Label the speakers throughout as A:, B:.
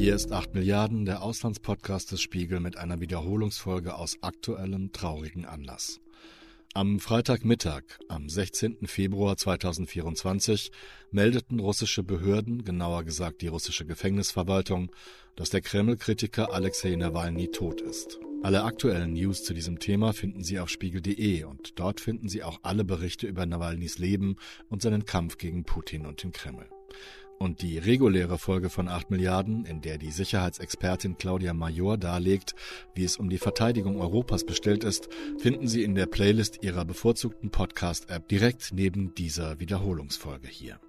A: Hier ist 8 Milliarden, der Auslandspodcast des Spiegel mit einer Wiederholungsfolge aus aktuellem traurigen Anlass. Am Freitagmittag, am 16. Februar 2024, meldeten russische Behörden, genauer gesagt die russische Gefängnisverwaltung, dass der Kreml-Kritiker Alexei Nawalny tot ist. Alle aktuellen News zu diesem Thema finden Sie auf spiegel.de und dort finden Sie auch alle Berichte über Nawalnys Leben und seinen Kampf gegen Putin und den Kreml. Und die reguläre Folge von 8 Milliarden, in der die Sicherheitsexpertin Claudia Major darlegt, wie es um die Verteidigung Europas bestellt ist, finden Sie in der Playlist Ihrer bevorzugten Podcast-App direkt neben dieser Wiederholungsfolge hier.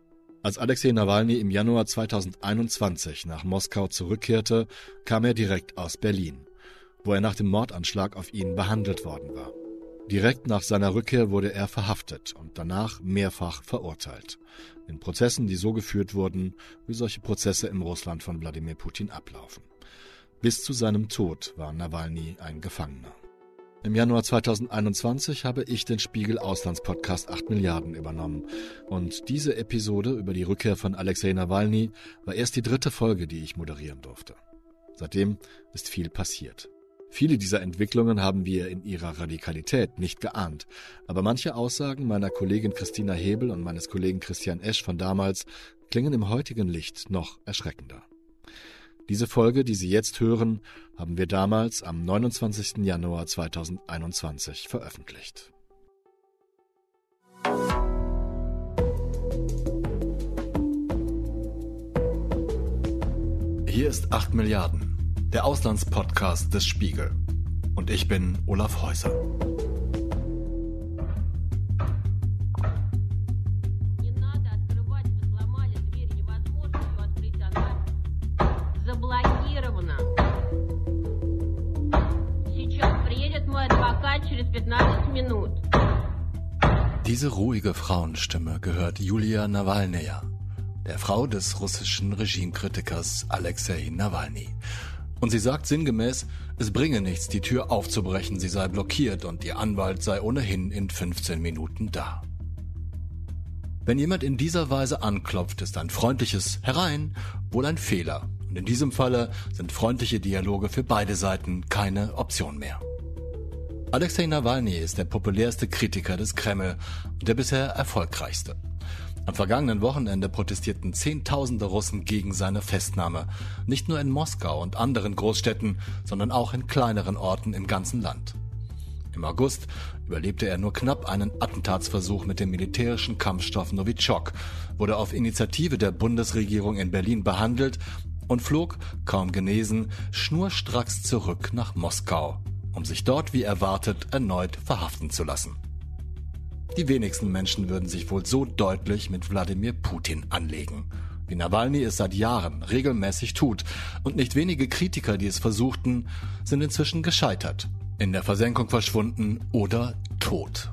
A: Als Alexei Nawalny im Januar 2021 nach Moskau zurückkehrte, kam er direkt aus Berlin, wo er nach dem Mordanschlag auf ihn behandelt worden war. Direkt nach seiner Rückkehr wurde er verhaftet und danach mehrfach verurteilt. In Prozessen, die so geführt wurden, wie solche Prozesse im Russland von Wladimir Putin ablaufen. Bis zu seinem Tod war Nawalny ein Gefangener. Im Januar 2021 habe ich den Spiegel Auslandspodcast 8 Milliarden übernommen. Und diese Episode über die Rückkehr von Alexei Nawalny war erst die dritte Folge, die ich moderieren durfte. Seitdem ist viel passiert. Viele dieser Entwicklungen haben wir in ihrer Radikalität nicht geahnt, aber manche Aussagen meiner Kollegin Christina Hebel und meines Kollegen Christian Esch von damals klingen im heutigen Licht noch erschreckender. Diese Folge, die Sie jetzt hören, haben wir damals am 29. Januar 2021 veröffentlicht. Hier ist 8 Milliarden der Auslandspodcast des Spiegel. Und ich bin Olaf Häuser. Diese ruhige Frauenstimme gehört Julia Nawalnaya, der Frau des russischen Regimekritikers Alexei Nawalny. Und sie sagt sinngemäß, es bringe nichts, die Tür aufzubrechen, sie sei blockiert und ihr Anwalt sei ohnehin in 15 Minuten da. Wenn jemand in dieser Weise anklopft, ist ein freundliches Herein wohl ein Fehler. Und in diesem Falle sind freundliche Dialoge für beide Seiten keine Option mehr. Alexei Nawalny ist der populärste Kritiker des Kreml und der bisher erfolgreichste. Am vergangenen Wochenende protestierten Zehntausende Russen gegen seine Festnahme. Nicht nur in Moskau und anderen Großstädten, sondern auch in kleineren Orten im ganzen Land. Im August überlebte er nur knapp einen Attentatsversuch mit dem militärischen Kampfstoff Novichok, wurde auf Initiative der Bundesregierung in Berlin behandelt und flog, kaum genesen, schnurstracks zurück nach Moskau, um sich dort wie erwartet erneut verhaften zu lassen. Die wenigsten Menschen würden sich wohl so deutlich mit Wladimir Putin anlegen, wie Nawalny es seit Jahren regelmäßig tut, und nicht wenige Kritiker, die es versuchten, sind inzwischen gescheitert, in der Versenkung verschwunden oder tot.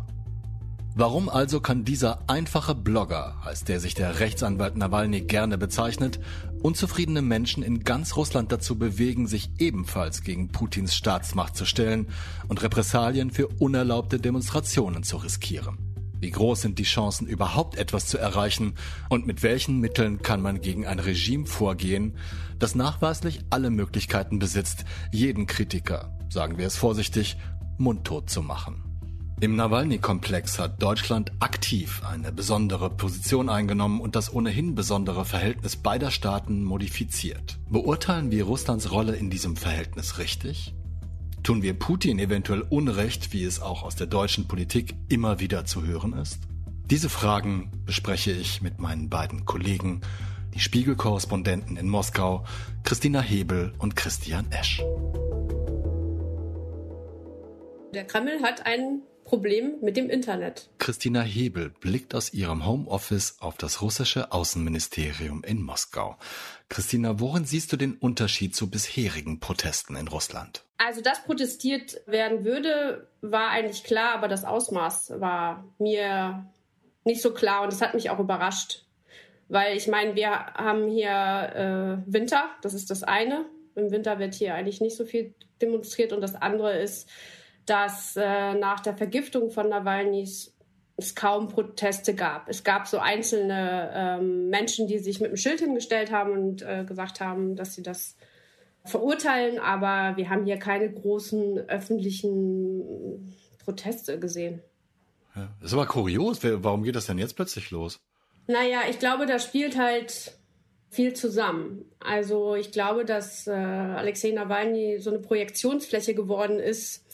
A: Warum also kann dieser einfache Blogger, als der sich der Rechtsanwalt Nawalny gerne bezeichnet, unzufriedene Menschen in ganz Russland dazu bewegen, sich ebenfalls gegen Putins Staatsmacht zu stellen und Repressalien für unerlaubte Demonstrationen zu riskieren? Wie groß sind die Chancen, überhaupt etwas zu erreichen und mit welchen Mitteln kann man gegen ein Regime vorgehen, das nachweislich alle Möglichkeiten besitzt, jeden Kritiker, sagen wir es vorsichtig, mundtot zu machen. Im Nawalny-Komplex hat Deutschland aktiv eine besondere Position eingenommen und das ohnehin besondere Verhältnis beider Staaten modifiziert. Beurteilen wir Russlands Rolle in diesem Verhältnis richtig? Tun wir Putin eventuell Unrecht, wie es auch aus der deutschen Politik immer wieder zu hören ist? Diese Fragen bespreche ich mit meinen beiden Kollegen, die Spiegelkorrespondenten in Moskau, Christina Hebel und Christian Esch.
B: Der Kreml hat ein Problem mit dem Internet.
A: Christina Hebel blickt aus ihrem Homeoffice auf das russische Außenministerium in Moskau. Christina, worin siehst du den Unterschied zu bisherigen Protesten in Russland?
B: Also, dass protestiert werden würde, war eigentlich klar, aber das Ausmaß war mir nicht so klar und das hat mich auch überrascht. Weil ich meine, wir haben hier äh, Winter, das ist das eine. Im Winter wird hier eigentlich nicht so viel demonstriert und das andere ist, dass äh, nach der Vergiftung von Nawalnys es kaum Proteste gab. Es gab so einzelne ähm, Menschen, die sich mit einem Schild hingestellt haben und äh, gesagt haben, dass sie das verurteilen, aber wir haben hier keine großen öffentlichen Proteste gesehen.
A: Ja. Das ist aber kurios. Warum geht das denn jetzt plötzlich los?
B: Naja, ich glaube, da spielt halt viel zusammen. Also ich glaube, dass äh, Alexei Nawalny so eine Projektionsfläche geworden ist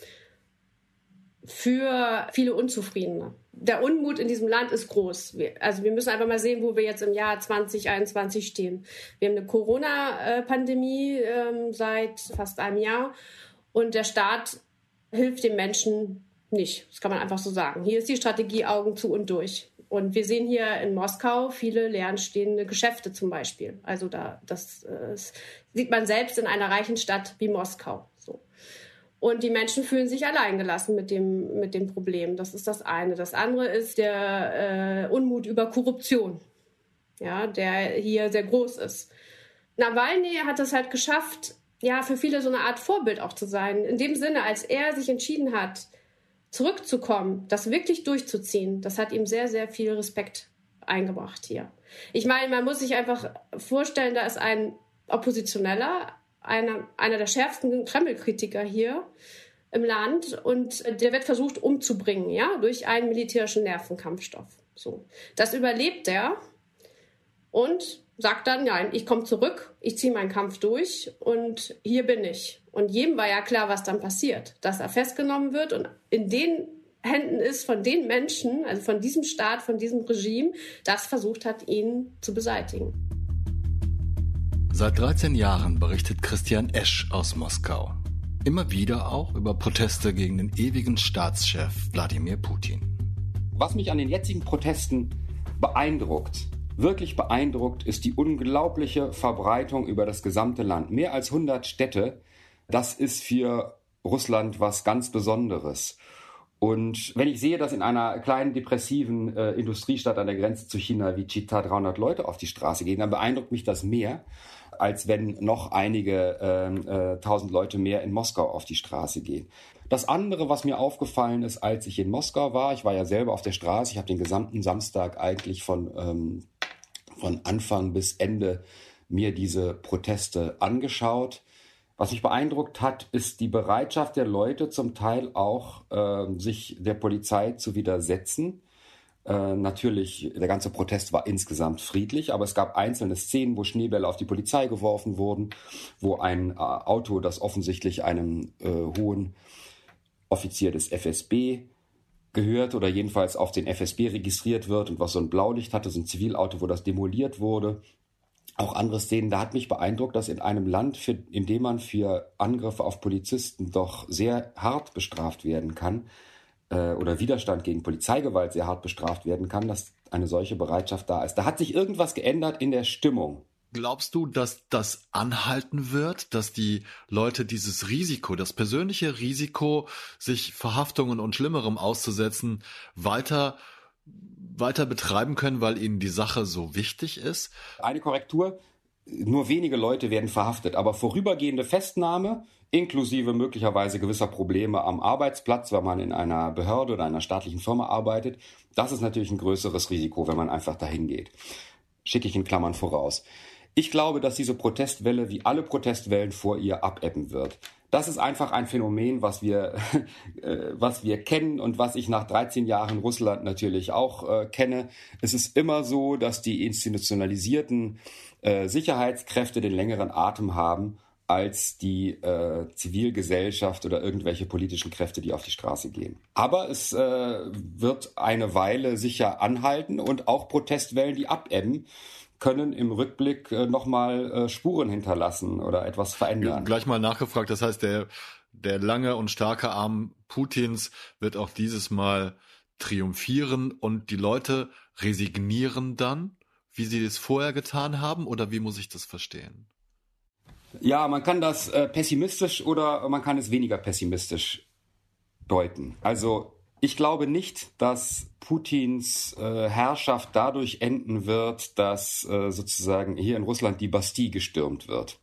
B: für viele Unzufriedene. Der Unmut in diesem Land ist groß. Wir, also wir müssen einfach mal sehen, wo wir jetzt im Jahr 2021 stehen. Wir haben eine Corona-Pandemie äh, seit fast einem Jahr und der Staat hilft den Menschen nicht. Das kann man einfach so sagen. Hier ist die Strategie Augen zu und durch. Und wir sehen hier in Moskau viele leerstehende Geschäfte zum Beispiel. Also da, das, das äh, sieht man selbst in einer reichen Stadt wie Moskau. So. Und die Menschen fühlen sich alleingelassen mit dem, mit dem Problem. Das ist das eine. Das andere ist der äh, Unmut über Korruption, ja, der hier sehr groß ist. Nawalny hat es halt geschafft, ja, für viele so eine Art Vorbild auch zu sein. In dem Sinne, als er sich entschieden hat, zurückzukommen, das wirklich durchzuziehen, das hat ihm sehr, sehr viel Respekt eingebracht hier. Ich meine, man muss sich einfach vorstellen, da ist ein Oppositioneller, einer, einer der schärfsten Kreml-Kritiker hier im Land und der wird versucht umzubringen, ja, durch einen militärischen Nervenkampfstoff. So. Das überlebt er und sagt dann, nein, ich komme zurück, ich ziehe meinen Kampf durch und hier bin ich. Und jedem war ja klar, was dann passiert, dass er festgenommen wird und in den Händen ist von den Menschen, also von diesem Staat, von diesem Regime, das versucht hat, ihn zu beseitigen.
A: Seit 13 Jahren berichtet Christian Esch aus Moskau. Immer wieder auch über Proteste gegen den ewigen Staatschef Wladimir Putin.
C: Was mich an den jetzigen Protesten beeindruckt, wirklich beeindruckt, ist die unglaubliche Verbreitung über das gesamte Land. Mehr als 100 Städte, das ist für Russland was ganz Besonderes. Und wenn ich sehe, dass in einer kleinen depressiven äh, Industriestadt an der Grenze zu China wie Chita 300 Leute auf die Straße gehen, dann beeindruckt mich das mehr, als wenn noch einige ähm, äh, tausend äh, Leute mehr in Moskau auf die Straße gehen. Das andere, was mir aufgefallen ist, als ich in Moskau war, ich war ja selber auf der Straße, ich habe den gesamten Samstag eigentlich von ähm, von Anfang bis Ende mir diese Proteste angeschaut. Was mich beeindruckt hat, ist die Bereitschaft der Leute zum Teil auch, äh, sich der Polizei zu widersetzen. Äh, natürlich, der ganze Protest war insgesamt friedlich, aber es gab einzelne Szenen, wo Schneebälle auf die Polizei geworfen wurden, wo ein äh, Auto, das offensichtlich einem äh, hohen Offizier des FSB gehört oder jedenfalls auf den FSB registriert wird und was so ein Blaulicht hatte, so ein Zivilauto, wo das demoliert wurde. Auch andere Szenen, da hat mich beeindruckt, dass in einem Land, für, in dem man für Angriffe auf Polizisten doch sehr hart bestraft werden kann, äh, oder Widerstand gegen Polizeigewalt sehr hart bestraft werden kann, dass eine solche Bereitschaft da ist. Da hat sich irgendwas geändert in der Stimmung.
A: Glaubst du, dass das anhalten wird, dass die Leute dieses Risiko, das persönliche Risiko, sich Verhaftungen und Schlimmerem auszusetzen, weiter weiter betreiben können, weil ihnen die Sache so wichtig ist?
C: Eine Korrektur. Nur wenige Leute werden verhaftet, aber vorübergehende Festnahme inklusive möglicherweise gewisser Probleme am Arbeitsplatz, wenn man in einer Behörde oder einer staatlichen Firma arbeitet, das ist natürlich ein größeres Risiko, wenn man einfach dahin geht. Schicke ich in Klammern voraus. Ich glaube, dass diese Protestwelle wie alle Protestwellen vor ihr abebben wird. Das ist einfach ein Phänomen, was wir, äh, was wir kennen und was ich nach 13 Jahren Russland natürlich auch äh, kenne. Es ist immer so, dass die institutionalisierten äh, Sicherheitskräfte den längeren Atem haben als die äh, Zivilgesellschaft oder irgendwelche politischen Kräfte, die auf die Straße gehen. Aber es äh, wird eine Weile sicher anhalten und auch Protestwellen, die abebben können im Rückblick äh, nochmal äh, Spuren hinterlassen oder etwas verändern.
A: Gleich mal nachgefragt, das heißt, der, der lange und starke Arm Putins wird auch dieses Mal triumphieren und die Leute resignieren dann, wie sie es vorher getan haben, oder wie muss ich das verstehen?
C: Ja, man kann das äh, pessimistisch oder man kann es weniger pessimistisch deuten. Also ich glaube nicht, dass Putins äh, Herrschaft dadurch enden wird, dass äh, sozusagen hier in Russland die Bastille gestürmt wird.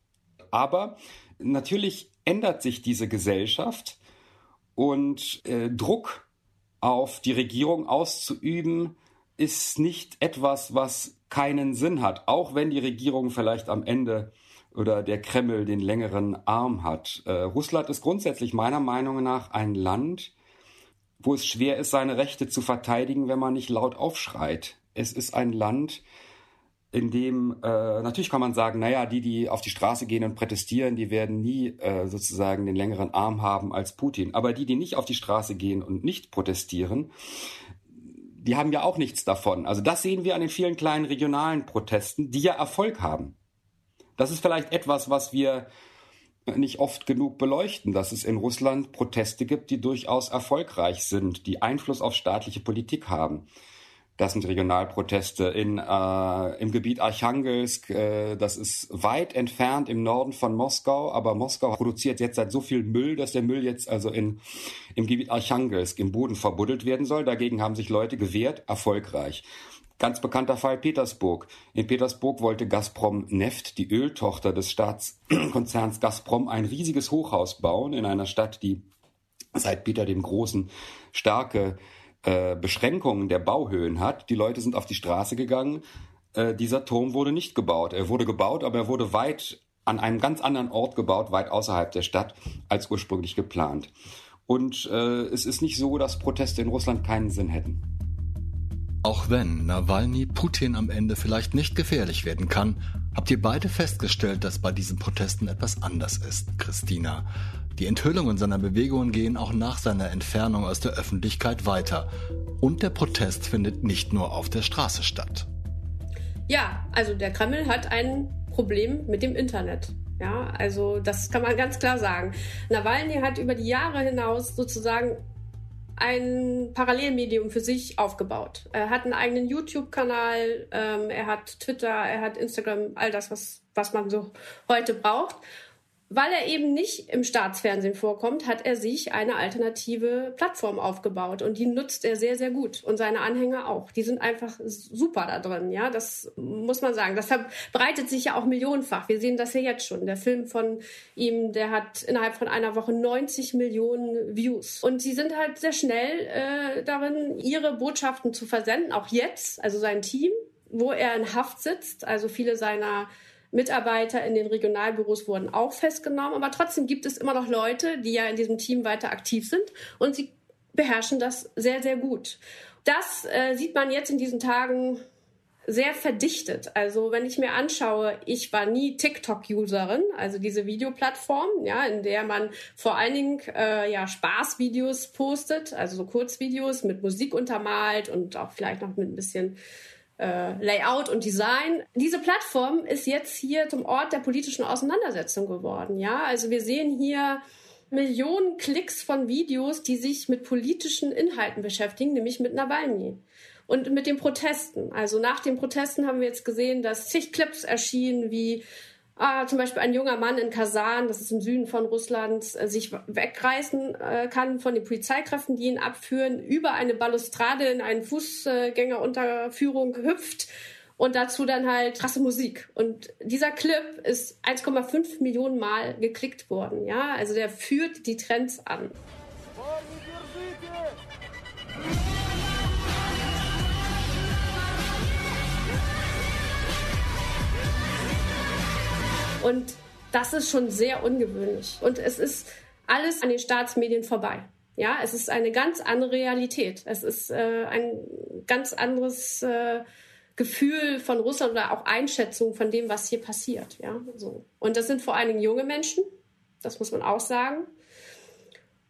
C: Aber natürlich ändert sich diese Gesellschaft und äh, Druck auf die Regierung auszuüben ist nicht etwas, was keinen Sinn hat, auch wenn die Regierung vielleicht am Ende oder der Kreml den längeren Arm hat. Äh, Russland ist grundsätzlich meiner Meinung nach ein Land, wo es schwer ist, seine Rechte zu verteidigen, wenn man nicht laut aufschreit. Es ist ein Land, in dem äh, natürlich kann man sagen, naja, die, die auf die Straße gehen und protestieren, die werden nie äh, sozusagen den längeren Arm haben als Putin. Aber die, die nicht auf die Straße gehen und nicht protestieren, die haben ja auch nichts davon. Also das sehen wir an den vielen kleinen regionalen Protesten, die ja Erfolg haben. Das ist vielleicht etwas, was wir nicht oft genug beleuchten, dass es in Russland Proteste gibt, die durchaus erfolgreich sind, die Einfluss auf staatliche Politik haben. Das sind Regionalproteste in, äh, im Gebiet Archangelsk. Äh, das ist weit entfernt im Norden von Moskau, aber Moskau produziert jetzt seit so viel Müll, dass der Müll jetzt also in, im Gebiet Archangelsk im Boden verbuddelt werden soll. Dagegen haben sich Leute gewehrt, erfolgreich. Ganz bekannter Fall Petersburg. In Petersburg wollte Gazprom Neft, die Öltochter des Staatskonzerns Gazprom, ein riesiges Hochhaus bauen in einer Stadt, die seit Peter dem Großen starke äh, Beschränkungen der Bauhöhen hat. Die Leute sind auf die Straße gegangen. Äh, dieser Turm wurde nicht gebaut. Er wurde gebaut, aber er wurde weit an einem ganz anderen Ort gebaut, weit außerhalb der Stadt, als ursprünglich geplant. Und äh, es ist nicht so, dass Proteste in Russland keinen Sinn hätten.
A: Auch wenn Nawalny Putin am Ende vielleicht nicht gefährlich werden kann, habt ihr beide festgestellt, dass bei diesen Protesten etwas anders ist, Christina. Die Enthüllungen seiner Bewegungen gehen auch nach seiner Entfernung aus der Öffentlichkeit weiter. Und der Protest findet nicht nur auf der Straße statt.
B: Ja, also der Kreml hat ein Problem mit dem Internet. Ja, also das kann man ganz klar sagen. Nawalny hat über die Jahre hinaus sozusagen ein Parallelmedium für sich aufgebaut. Er hat einen eigenen YouTube-Kanal, ähm, er hat Twitter, er hat Instagram, all das, was, was man so heute braucht. Weil er eben nicht im Staatsfernsehen vorkommt, hat er sich eine alternative Plattform aufgebaut und die nutzt er sehr, sehr gut und seine Anhänger auch. Die sind einfach super da drin, ja, das muss man sagen. Das verbreitet sich ja auch millionenfach. Wir sehen das ja jetzt schon. Der Film von ihm, der hat innerhalb von einer Woche 90 Millionen Views und sie sind halt sehr schnell äh, darin, ihre Botschaften zu versenden, auch jetzt, also sein Team, wo er in Haft sitzt, also viele seiner Mitarbeiter in den Regionalbüros wurden auch festgenommen, aber trotzdem gibt es immer noch Leute, die ja in diesem Team weiter aktiv sind und sie beherrschen das sehr, sehr gut. Das äh, sieht man jetzt in diesen Tagen sehr verdichtet. Also wenn ich mir anschaue, ich war nie TikTok-Userin, also diese Videoplattform, ja, in der man vor allen Dingen äh, ja Spaßvideos postet, also so Kurzvideos mit Musik untermalt und auch vielleicht noch mit ein bisschen äh, Layout und Design. Diese Plattform ist jetzt hier zum Ort der politischen Auseinandersetzung geworden. Ja, also wir sehen hier Millionen Klicks von Videos, die sich mit politischen Inhalten beschäftigen, nämlich mit Nawalny und mit den Protesten. Also nach den Protesten haben wir jetzt gesehen, dass zig Clips erschienen, wie ah, zum Beispiel ein junger Mann in Kasan, das ist im Süden von Russland, äh, sich wegreißen äh, kann von den Polizeikräften, die ihn abführen, über eine Balustrade in eine Fußgängerunterführung hüpft und dazu dann halt krasse Musik. Und dieser Clip ist 1,5 Millionen Mal geklickt worden. Ja, also der führt die Trends an. Und das ist schon sehr ungewöhnlich. Und es ist alles an den Staatsmedien vorbei. Ja, es ist eine ganz andere Realität. Es ist äh, ein ganz anderes äh, Gefühl von Russland oder auch Einschätzung von dem, was hier passiert. Ja, so. Und das sind vor allen Dingen junge Menschen. Das muss man auch sagen.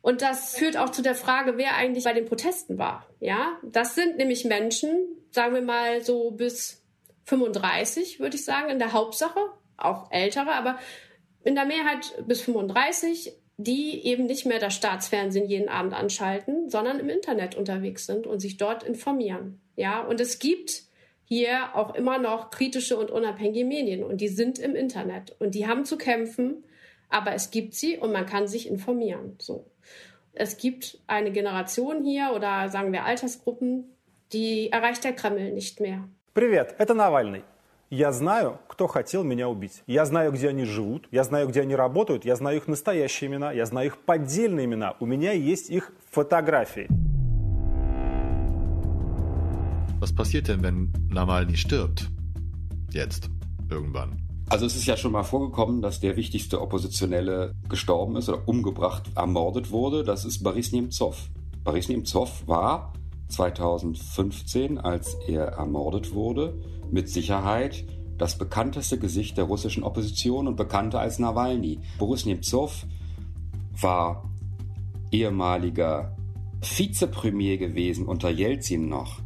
B: Und das führt auch zu der Frage, wer eigentlich bei den Protesten war. Ja, das sind nämlich Menschen, sagen wir mal so bis 35, würde ich sagen, in der Hauptsache auch ältere, aber in der Mehrheit bis 35, die eben nicht mehr das Staatsfernsehen jeden Abend anschalten, sondern im Internet unterwegs sind und sich dort informieren. Ja, und es gibt hier auch immer noch kritische und unabhängige Medien und die sind im Internet und die haben zu kämpfen, aber es gibt sie und man kann sich informieren. So. Es gibt eine Generation hier oder sagen wir Altersgruppen, die erreicht der Kreml nicht mehr.
D: Привет, это Навальный. Я знаю, кто хотел меня убить. Я знаю, где они живут, я знаю, где они работают, я знаю их настоящие имена, я знаю их поддельные имена. У меня есть их фотографии.
A: Was passiert denn, wenn Nawalny stirbt? Jetzt, irgendwann.
C: Also es ist ja schon mal vorgekommen, dass der wichtigste Oppositionelle gestorben ist oder umgebracht, ermordet wurde. Das ist Boris Nemtsov. Boris Nemtsov war 2015, als er ermordet wurde, mit Sicherheit das bekannteste Gesicht der russischen Opposition und bekannter als Nawalny. Boris Nemtsov war ehemaliger Vizepremier gewesen unter Jelzin noch,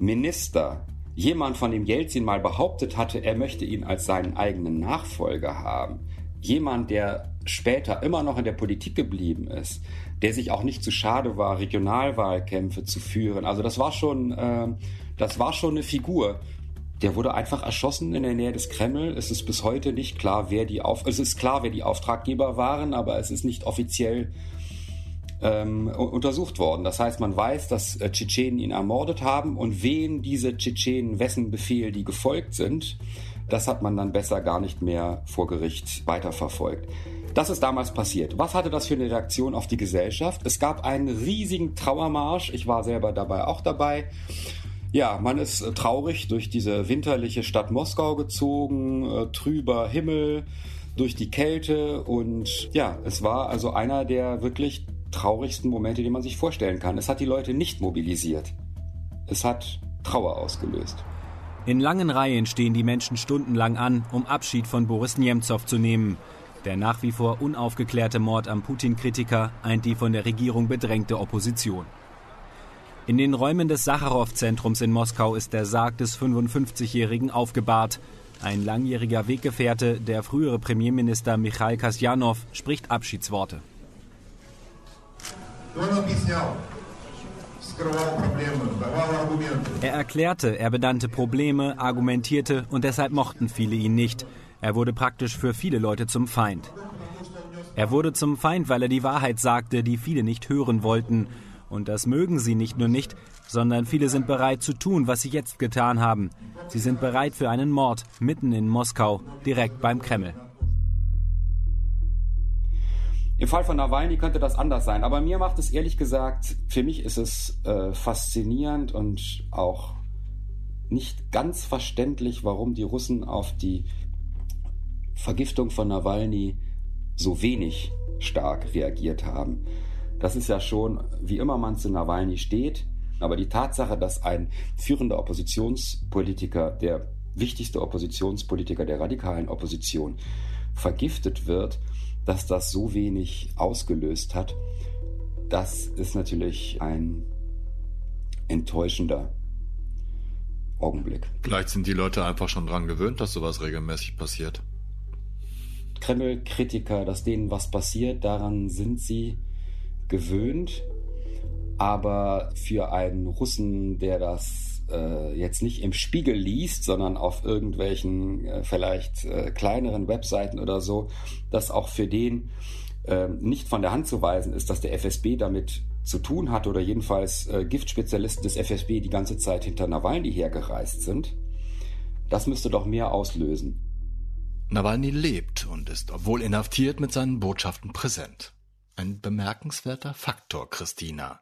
C: Minister, jemand, von dem Jelzin mal behauptet hatte, er möchte ihn als seinen eigenen Nachfolger haben, jemand, der später immer noch in der Politik geblieben ist, der sich auch nicht zu schade war, Regionalwahlkämpfe zu führen. Also das war schon, äh, das war schon eine Figur. Der wurde einfach erschossen in der Nähe des Kreml. Es ist bis heute nicht klar, wer die Auf es ist klar, wer die Auftraggeber waren, aber es ist nicht offiziell ähm, untersucht worden. Das heißt, man weiß, dass äh, Tschetschenen ihn ermordet haben und wen diese Tschetschenen, wessen Befehl die gefolgt sind, das hat man dann besser gar nicht mehr vor Gericht weiterverfolgt. Das ist damals passiert. Was hatte das für eine Reaktion auf die Gesellschaft? Es gab einen riesigen Trauermarsch. Ich war selber dabei auch dabei. Ja, man ist äh, traurig durch diese winterliche Stadt Moskau gezogen, äh, trüber Himmel, durch die Kälte und ja, es war also einer der wirklich traurigsten Momente, die man sich vorstellen kann. Es hat die Leute nicht mobilisiert. Es hat Trauer ausgelöst.
E: In langen Reihen stehen die Menschen stundenlang an, um Abschied von Boris Nemtsov zu nehmen. Der nach wie vor unaufgeklärte Mord am Putin-Kritiker eint die von der Regierung bedrängte Opposition. In den Räumen des Sacharow-Zentrums in Moskau ist der Sarg des 55-Jährigen aufgebahrt. Ein langjähriger Weggefährte, der frühere Premierminister Michail Kasjanov, spricht Abschiedsworte. Er erklärte, er benannte Probleme, argumentierte und deshalb mochten viele ihn nicht. Er wurde praktisch für viele Leute zum Feind. Er wurde zum Feind, weil er die Wahrheit sagte, die viele nicht hören wollten. Und das mögen sie nicht nur nicht, sondern viele sind bereit zu tun, was sie jetzt getan haben. Sie sind bereit für einen Mord mitten in Moskau, direkt beim Kreml.
C: Im Fall von Nawalny könnte das anders sein, aber mir macht es ehrlich gesagt, für mich ist es äh, faszinierend und auch nicht ganz verständlich, warum die Russen auf die Vergiftung von Nawalny so wenig stark reagiert haben. Das ist ja schon, wie immer man zu Nawalny steht, aber die Tatsache, dass ein führender Oppositionspolitiker, der wichtigste Oppositionspolitiker der radikalen Opposition, vergiftet wird, dass das so wenig ausgelöst hat, das ist natürlich ein enttäuschender Augenblick.
A: Vielleicht sind die Leute einfach schon dran gewöhnt, dass sowas regelmäßig passiert.
C: Kreml-Kritiker, dass denen was passiert, daran sind sie gewöhnt. Aber für einen Russen, der das äh, jetzt nicht im Spiegel liest, sondern auf irgendwelchen äh, vielleicht äh, kleineren Webseiten oder so, dass auch für den ähm, nicht von der Hand zu weisen ist, dass der FSB damit zu tun hat oder jedenfalls äh, Giftspezialisten des FSB die ganze Zeit hinter Nawalny hergereist sind. Das müsste doch mehr auslösen.
A: Nawalny lebt und ist, obwohl inhaftiert, mit seinen Botschaften präsent. Ein bemerkenswerter Faktor, Christina.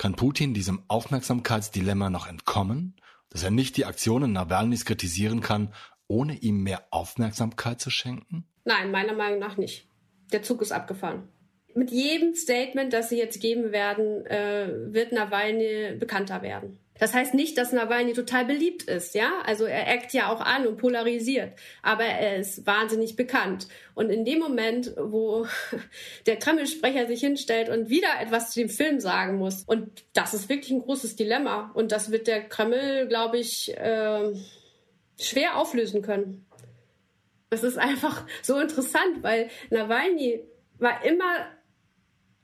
A: Kann Putin diesem Aufmerksamkeitsdilemma noch entkommen, dass er nicht die Aktionen Nawalnys kritisieren kann, ohne ihm mehr Aufmerksamkeit zu schenken?
B: Nein, meiner Meinung nach nicht. Der Zug ist abgefahren. Mit jedem Statement, das sie jetzt geben werden, äh, wird Nawalny bekannter werden. Das heißt nicht, dass Nawalny total beliebt ist, ja? Also er eckt ja auch an und polarisiert, aber er ist wahnsinnig bekannt. Und in dem Moment, wo der Kreml-Sprecher sich hinstellt und wieder etwas zu dem Film sagen muss, und das ist wirklich ein großes Dilemma, und das wird der Kreml, glaube ich, äh, schwer auflösen können. Das ist einfach so interessant, weil Nawalny war immer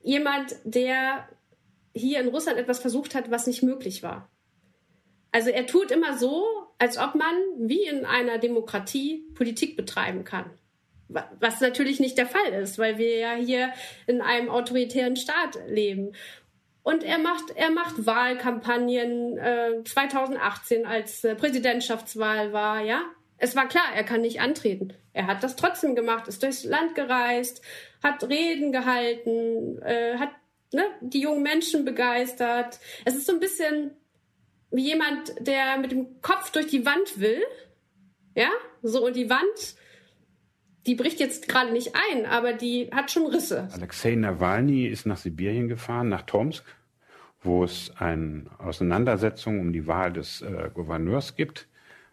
B: jemand, der hier in Russland etwas versucht hat, was nicht möglich war. Also er tut immer so, als ob man wie in einer Demokratie Politik betreiben kann. Was natürlich nicht der Fall ist, weil wir ja hier in einem autoritären Staat leben. Und er macht, er macht Wahlkampagnen äh, 2018, als äh, Präsidentschaftswahl war, ja. Es war klar, er kann nicht antreten. Er hat das trotzdem gemacht, ist durchs Land gereist, hat Reden gehalten, äh, hat ne, die jungen Menschen begeistert. Es ist so ein bisschen wie jemand, der mit dem Kopf durch die Wand will. Ja, so und die Wand die bricht jetzt gerade nicht ein, aber die hat schon Risse.
F: Alexei Nawalny ist nach Sibirien gefahren, nach Tomsk, wo es eine Auseinandersetzung um die Wahl des äh, Gouverneurs gibt.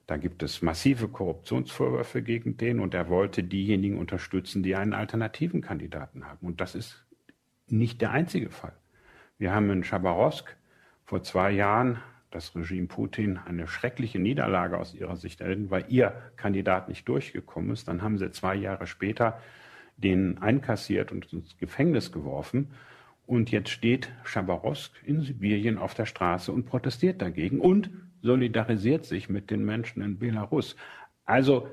F: Da gibt es massive Korruptionsvorwürfe gegen den und er wollte diejenigen unterstützen, die einen alternativen Kandidaten haben. Und das ist nicht der einzige Fall. Wir haben in Chabarovsk vor zwei Jahren das Regime Putin eine schreckliche Niederlage aus ihrer Sicht erlitten, weil ihr Kandidat nicht durchgekommen ist. Dann haben sie zwei Jahre später den einkassiert und ins Gefängnis geworfen. Und jetzt steht Chabarovsk in Sibirien auf der Straße und protestiert dagegen und solidarisiert sich mit den Menschen in Belarus. Also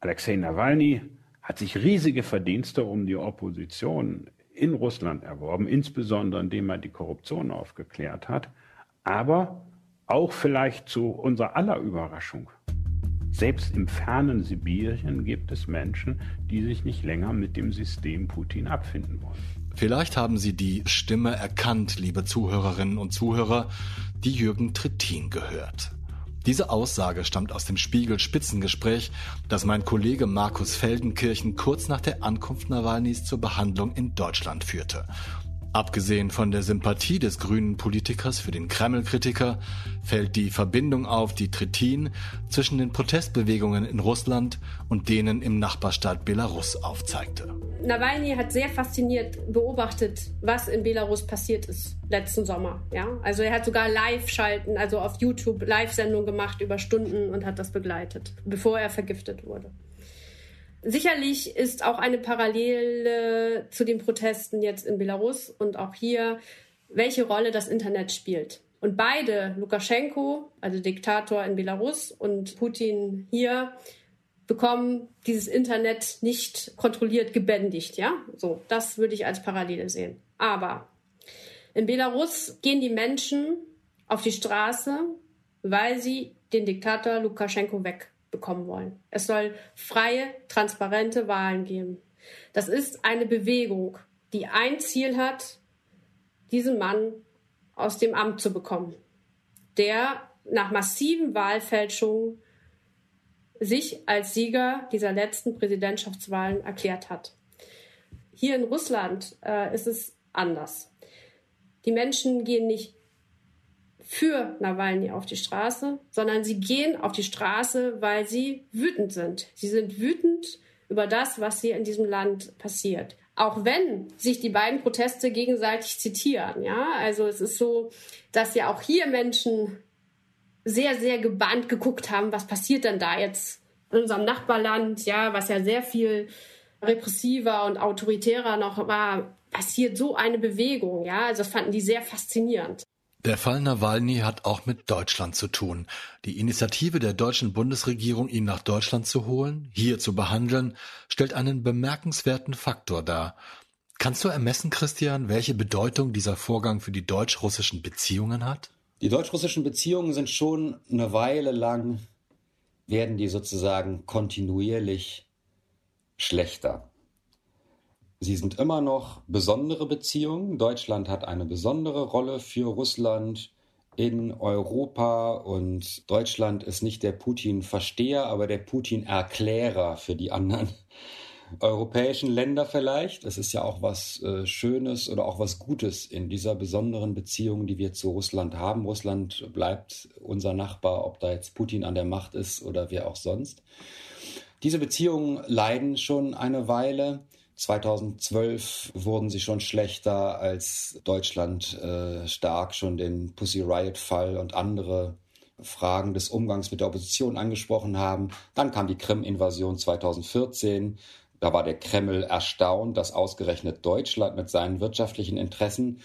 F: Alexei Nawalny hat sich riesige Verdienste um die Opposition in Russland erworben, insbesondere indem er die Korruption aufgeklärt hat. Aber auch vielleicht zu unserer aller Überraschung. Selbst im fernen Sibirien gibt es Menschen, die sich nicht länger mit dem System Putin abfinden wollen.
A: Vielleicht haben Sie die Stimme erkannt, liebe Zuhörerinnen und Zuhörer, die Jürgen Trittin gehört. Diese Aussage stammt aus dem Spiegel-Spitzengespräch, das mein Kollege Markus Feldenkirchen kurz nach der Ankunft Nawalnys zur Behandlung in Deutschland führte. Abgesehen von der Sympathie des grünen Politikers für den Kreml-Kritiker fällt die Verbindung auf, die Trittin zwischen den Protestbewegungen in Russland und denen im Nachbarstaat Belarus aufzeigte.
B: Nawalny hat sehr fasziniert beobachtet, was in Belarus passiert ist letzten Sommer. Ja? Also er hat sogar Live-Schalten, also auf YouTube Live-Sendungen gemacht über Stunden und hat das begleitet, bevor er vergiftet wurde. Sicherlich ist auch eine Parallele zu den Protesten jetzt in Belarus und auch hier, welche Rolle das Internet spielt. Und beide, Lukaschenko, also Diktator in Belarus und Putin hier, bekommen dieses Internet nicht kontrolliert gebändigt, ja? So, das würde ich als Parallele sehen. Aber in Belarus gehen die Menschen auf die Straße, weil sie den Diktator Lukaschenko weg bekommen wollen. Es soll freie, transparente Wahlen geben. Das ist eine Bewegung, die ein Ziel hat, diesen Mann aus dem Amt zu bekommen, der nach massiven Wahlfälschungen sich als Sieger dieser letzten Präsidentschaftswahlen erklärt hat. Hier in Russland äh, ist es anders. Die Menschen gehen nicht für Nawalny auf die Straße, sondern sie gehen auf die Straße, weil sie wütend sind. Sie sind wütend über das, was hier in diesem Land passiert. Auch wenn sich die beiden Proteste gegenseitig zitieren, ja, also es ist so, dass ja auch hier Menschen sehr, sehr gebannt geguckt haben, was passiert denn da jetzt in unserem Nachbarland, ja, was ja sehr viel repressiver und autoritärer noch war, passiert so eine Bewegung, ja, also das fanden die sehr faszinierend.
A: Der Fall Nawalny hat auch mit Deutschland zu tun. Die Initiative der deutschen Bundesregierung, ihn nach Deutschland zu holen, hier zu behandeln, stellt einen bemerkenswerten Faktor dar. Kannst du ermessen, Christian, welche Bedeutung dieser Vorgang für die deutsch-russischen Beziehungen hat?
C: Die deutsch-russischen Beziehungen sind schon eine Weile lang, werden die sozusagen kontinuierlich schlechter. Sie sind immer noch besondere Beziehungen. Deutschland hat eine besondere Rolle für Russland in Europa und Deutschland ist nicht der Putin-Versteher, aber der Putin-Erklärer für die anderen europäischen Länder vielleicht. Es ist ja auch was äh, Schönes oder auch was Gutes in dieser besonderen Beziehung, die wir zu Russland haben. Russland bleibt unser Nachbar, ob da jetzt Putin an der Macht ist oder wer auch sonst. Diese Beziehungen leiden schon eine Weile. 2012 wurden sie schon schlechter, als Deutschland äh, stark schon den Pussy Riot-Fall und andere Fragen des Umgangs mit der Opposition angesprochen haben. Dann kam die Krim-Invasion 2014. Da war der Kreml erstaunt, dass ausgerechnet Deutschland mit seinen wirtschaftlichen Interessen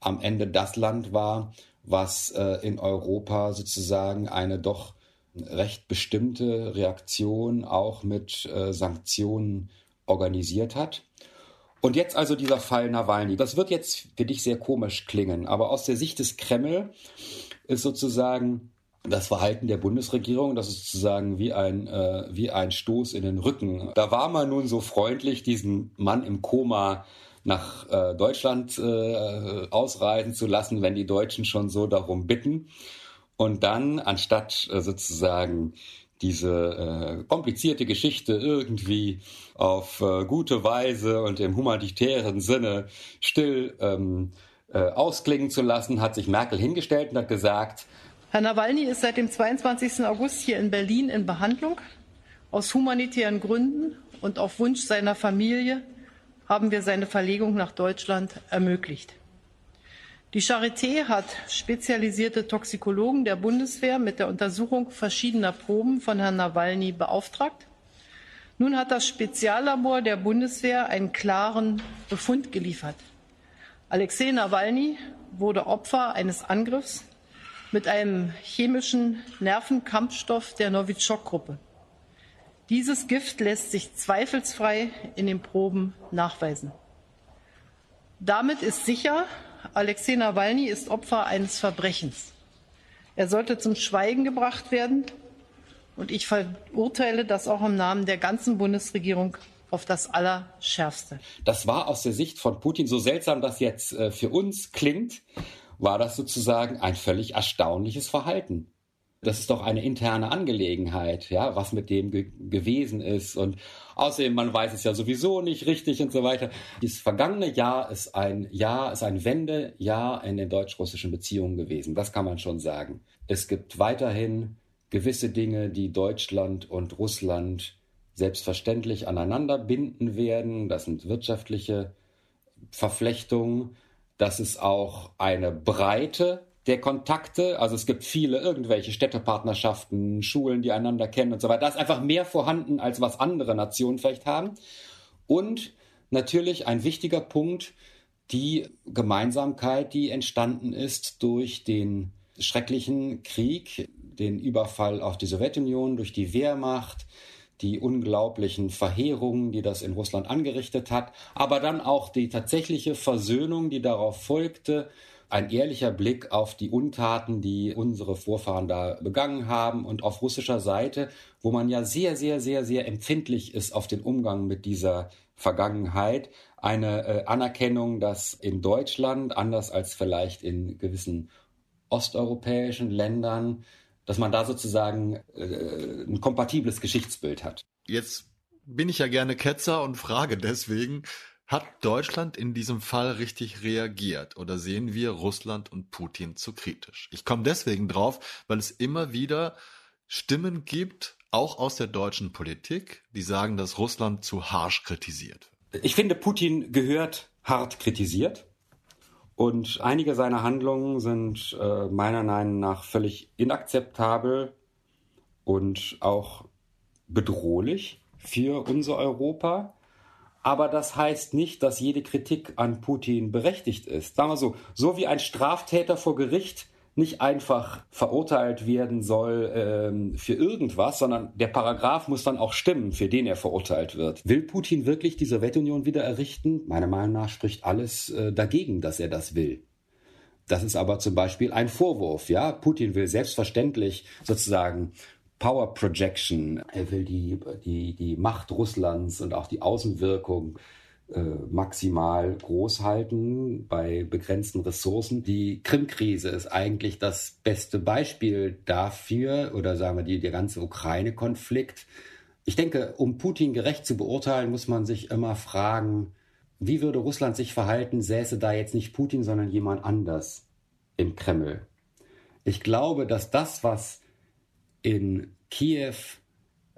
C: am Ende das Land war, was äh, in Europa sozusagen eine doch recht bestimmte Reaktion auch mit äh, Sanktionen organisiert hat. Und jetzt also dieser Fall Nawalny. Das wird jetzt für dich sehr komisch klingen, aber aus der Sicht des Kreml ist sozusagen das Verhalten der Bundesregierung, das ist sozusagen wie ein, äh, wie ein Stoß in den Rücken. Da war man nun so freundlich, diesen Mann im Koma nach äh, Deutschland äh, ausreisen zu lassen, wenn die Deutschen schon so darum bitten. Und dann, anstatt äh, sozusagen diese äh, komplizierte Geschichte irgendwie auf äh, gute Weise und im humanitären Sinne still ähm, äh, ausklingen zu lassen, hat sich Merkel hingestellt und hat gesagt,
G: Herr Nawalny ist seit dem 22. August hier in Berlin in Behandlung. Aus humanitären Gründen und auf Wunsch seiner Familie haben wir seine Verlegung nach Deutschland ermöglicht. Die Charité hat spezialisierte Toxikologen der Bundeswehr mit der Untersuchung verschiedener Proben von Herrn Nawalny beauftragt. Nun hat das Speziallabor der Bundeswehr einen klaren Befund geliefert. Alexei Nawalny wurde Opfer eines Angriffs mit einem chemischen Nervenkampfstoff der Novichok-Gruppe. Dieses Gift lässt sich zweifelsfrei in den Proben nachweisen. Damit ist sicher, Alexei Nawalny ist Opfer eines Verbrechens. Er sollte zum Schweigen gebracht werden. Und ich verurteile das auch im Namen der ganzen Bundesregierung auf das Allerschärfste.
C: Das war aus der Sicht von Putin so seltsam, dass jetzt äh, für uns klingt, war das sozusagen ein völlig erstaunliches Verhalten das ist doch eine interne Angelegenheit, ja, was mit dem ge gewesen ist. Und außerdem, man weiß es ja sowieso nicht richtig und so weiter. Dieses vergangene Jahr ist ein Jahr, ist ein Wendejahr in den deutsch-russischen Beziehungen gewesen. Das kann man schon sagen. Es gibt weiterhin gewisse Dinge, die Deutschland und Russland selbstverständlich aneinander binden werden. Das sind wirtschaftliche Verflechtungen. Das ist auch eine Breite der Kontakte. Also es gibt viele irgendwelche Städtepartnerschaften, Schulen, die einander kennen und so weiter. Da ist einfach mehr vorhanden, als was andere Nationen vielleicht haben. Und natürlich ein wichtiger Punkt, die Gemeinsamkeit, die entstanden ist durch den schrecklichen Krieg, den Überfall auf die Sowjetunion, durch die Wehrmacht, die unglaublichen Verheerungen, die das in Russland angerichtet hat, aber dann auch die tatsächliche Versöhnung, die darauf folgte, ein ehrlicher Blick auf die Untaten, die unsere Vorfahren da begangen haben und auf russischer Seite, wo man ja sehr, sehr, sehr, sehr empfindlich ist auf den Umgang mit dieser Vergangenheit, eine äh, Anerkennung, dass in Deutschland, anders als vielleicht in gewissen osteuropäischen Ländern, dass man da sozusagen äh, ein kompatibles Geschichtsbild hat.
A: Jetzt bin ich ja gerne Ketzer und frage deswegen, hat Deutschland in diesem Fall richtig reagiert oder sehen wir Russland und Putin zu kritisch? Ich komme deswegen drauf, weil es immer wieder Stimmen gibt, auch aus der deutschen Politik, die sagen, dass Russland zu harsch kritisiert.
C: Ich finde, Putin gehört hart kritisiert. Und einige seiner Handlungen sind äh, meiner Meinung nach völlig inakzeptabel und auch bedrohlich für unser Europa. Aber das heißt nicht, dass jede Kritik an Putin berechtigt ist. Sagen wir so, so wie ein Straftäter vor Gericht nicht einfach verurteilt werden soll ähm, für irgendwas, sondern der Paragraph muss dann auch stimmen, für den er verurteilt wird. Will Putin wirklich die Sowjetunion wieder errichten? Meiner Meinung nach spricht alles äh, dagegen, dass er das will. Das ist aber zum Beispiel ein Vorwurf. Ja, Putin will selbstverständlich sozusagen Power Projection. Er will die, die, die Macht Russlands und auch die Außenwirkung äh, maximal groß halten bei begrenzten Ressourcen. Die Krim-Krise ist eigentlich das beste Beispiel dafür, oder sagen wir die, der ganze Ukraine-Konflikt. Ich denke, um Putin gerecht zu beurteilen, muss man sich immer fragen, wie würde Russland sich verhalten, säße da jetzt nicht Putin, sondern jemand anders im Kreml. Ich glaube, dass das, was in Kiew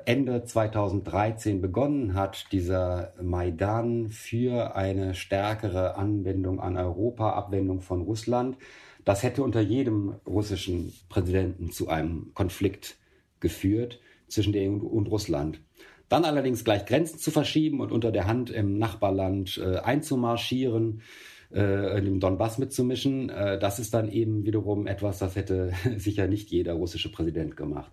C: Ende 2013 begonnen hat, dieser Maidan für eine stärkere Anwendung an Europa, Abwendung von Russland, das hätte unter jedem russischen Präsidenten zu einem Konflikt geführt zwischen der EU und Russland. Dann allerdings gleich Grenzen zu verschieben und unter der Hand im Nachbarland äh, einzumarschieren, äh, in dem Donbass mitzumischen, äh, das ist dann eben wiederum etwas, das hätte sicher nicht jeder russische Präsident gemacht.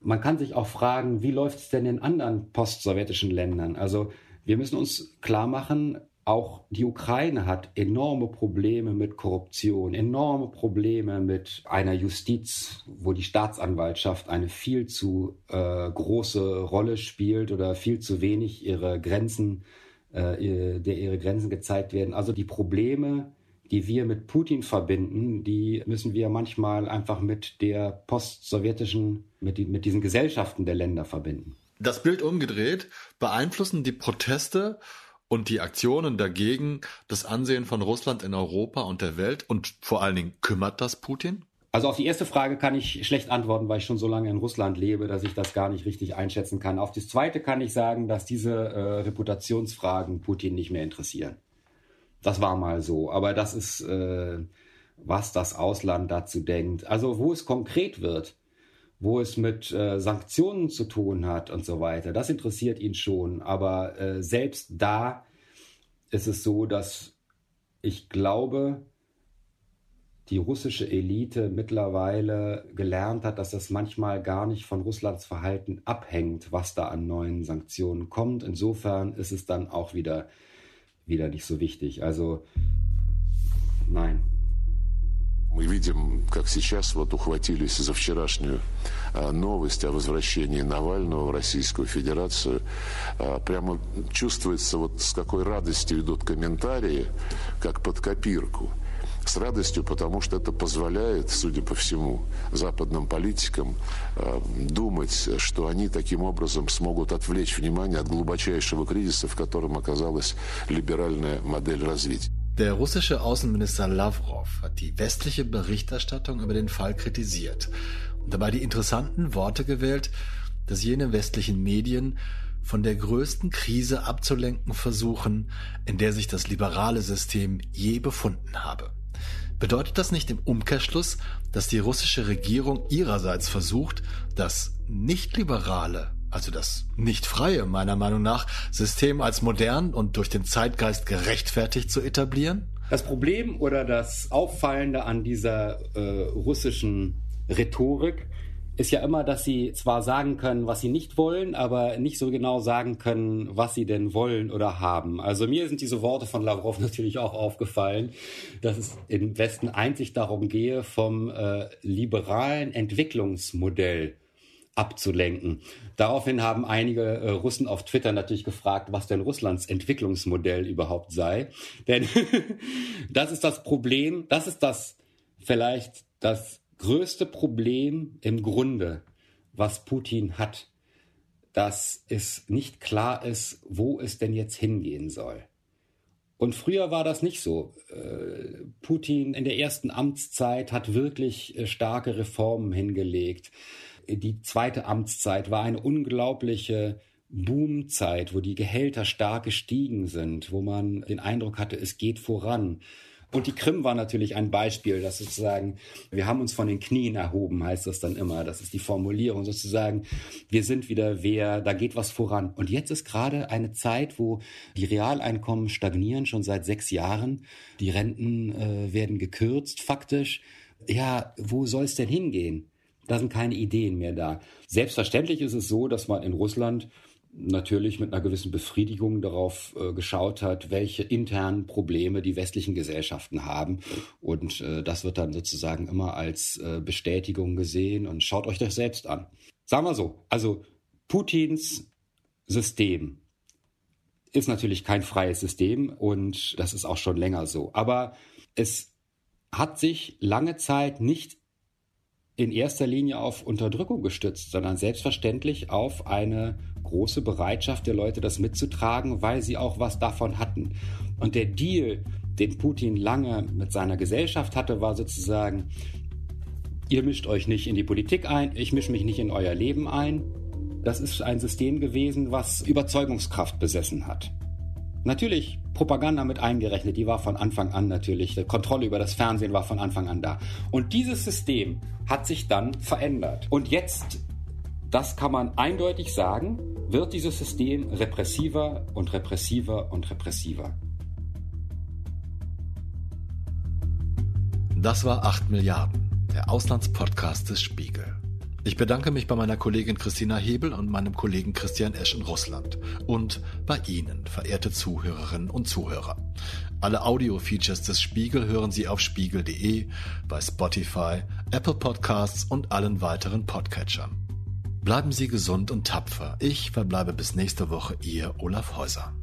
C: Man kann sich auch fragen, wie läuft es denn in anderen post-sowjetischen Ländern? Also wir müssen uns klar machen, auch die Ukraine hat enorme Probleme mit Korruption, enorme Probleme mit einer Justiz, wo die Staatsanwaltschaft eine viel zu äh, große Rolle spielt oder viel zu wenig ihre Grenzen äh, der ihre Grenzen gezeigt werden. Also die Probleme die wir mit Putin verbinden, die müssen wir manchmal einfach mit der postsowjetischen, mit, die, mit diesen Gesellschaften der Länder verbinden.
A: Das Bild umgedreht, beeinflussen die Proteste und die Aktionen dagegen das Ansehen von Russland in Europa und der Welt und vor allen Dingen kümmert das Putin?
C: Also auf die erste Frage kann ich schlecht antworten, weil ich schon so lange in Russland lebe, dass ich das gar nicht richtig einschätzen kann. Auf das zweite kann ich sagen, dass diese äh, Reputationsfragen Putin nicht mehr interessieren. Das war mal so. Aber das ist, äh, was das Ausland dazu denkt. Also wo es konkret wird, wo es mit äh, Sanktionen zu tun hat und so weiter, das interessiert ihn schon. Aber äh, selbst da ist es so, dass ich glaube, die russische Elite mittlerweile gelernt hat, dass das manchmal gar nicht von Russlands Verhalten abhängt, was da an neuen Sanktionen kommt. Insofern ist es dann auch wieder, wieder nicht so wichtig. Also nein.
H: Мы видим, как сейчас вот ухватились за вчерашнюю новость о возвращении Навального в Российскую Федерацию. Прямо чувствуется, вот с какой радостью идут комментарии, как под копирку – с радостью, потому что это позволяет, судя по всему, западным политикам э, думать, что они таким образом смогут отвлечь внимание от глубочайшего кризиса, в котором оказалась либеральная модель развития.
A: Der russische Außenminister Lavrov hat die westliche Berichterstattung über den Fall kritisiert und dabei die interessanten Worte gewählt, dass jene westlichen Medien von der größten Krise abzulenken versuchen, in der sich das liberale System je befunden habe. Bedeutet das nicht im Umkehrschluss, dass die russische Regierung ihrerseits versucht, das nicht-liberale, also das nicht freie, meiner Meinung nach, System als modern und durch den Zeitgeist gerechtfertigt zu etablieren?
C: Das Problem oder das Auffallende an dieser äh, russischen Rhetorik ist ja immer, dass sie zwar sagen können, was sie nicht wollen, aber nicht so genau sagen können, was sie denn wollen oder haben. Also mir sind diese Worte von Lavrov natürlich auch aufgefallen, dass es im Westen einzig darum gehe, vom äh, liberalen Entwicklungsmodell abzulenken. Daraufhin haben einige äh, Russen auf Twitter natürlich gefragt, was denn Russlands Entwicklungsmodell überhaupt sei. Denn das ist das Problem, das ist das vielleicht das größte Problem im Grunde, was Putin hat, dass es nicht klar ist, wo es denn jetzt hingehen soll. Und früher war das nicht so. Äh, Putin in der ersten Amtszeit hat wirklich äh, starke Reformen hingelegt. Die zweite Amtszeit war eine unglaubliche Boomzeit, wo die Gehälter stark gestiegen sind, wo man den Eindruck hatte, es geht voran. Und die Krim war natürlich ein Beispiel, dass sozusagen, wir haben uns von den Knien erhoben, heißt das dann immer. Das ist die Formulierung sozusagen. Wir sind wieder wer, da geht was voran. Und jetzt ist gerade eine Zeit, wo die Realeinkommen stagnieren, schon seit sechs Jahren. Die Renten äh, werden gekürzt, faktisch. Ja, wo soll es denn hingehen? Da sind keine Ideen mehr da. Selbstverständlich ist es so, dass man in Russland natürlich mit einer gewissen Befriedigung darauf äh, geschaut hat, welche internen Probleme die westlichen Gesellschaften haben. Und äh, das wird dann sozusagen immer als äh, Bestätigung gesehen und schaut euch das selbst an. Sagen wir so, also Putins System ist natürlich kein freies System und das ist auch schon länger so. Aber es hat sich lange Zeit nicht in erster Linie auf Unterdrückung gestützt, sondern selbstverständlich auf eine große Bereitschaft der Leute, das mitzutragen, weil sie auch was davon hatten. Und der Deal, den Putin lange mit seiner Gesellschaft hatte, war sozusagen, ihr mischt euch nicht in die Politik ein, ich mische mich nicht in euer Leben ein. Das ist ein System gewesen, was Überzeugungskraft besessen hat. Natürlich Propaganda mit eingerechnet, die war von Anfang an natürlich, die Kontrolle über das Fernsehen war von Anfang an da. Und dieses System hat sich dann verändert. Und jetzt, das kann man eindeutig sagen, wird dieses System repressiver und repressiver und repressiver.
A: Das war 8 Milliarden, der Auslandspodcast des Spiegel. Ich bedanke mich bei meiner Kollegin Christina Hebel und meinem Kollegen Christian Esch in Russland und bei Ihnen, verehrte Zuhörerinnen und Zuhörer. Alle Audio-Features des Spiegel hören Sie auf spiegel.de, bei Spotify, Apple Podcasts und allen weiteren Podcatchern. Bleiben Sie gesund und tapfer. Ich verbleibe bis nächste Woche, Ihr Olaf Häuser.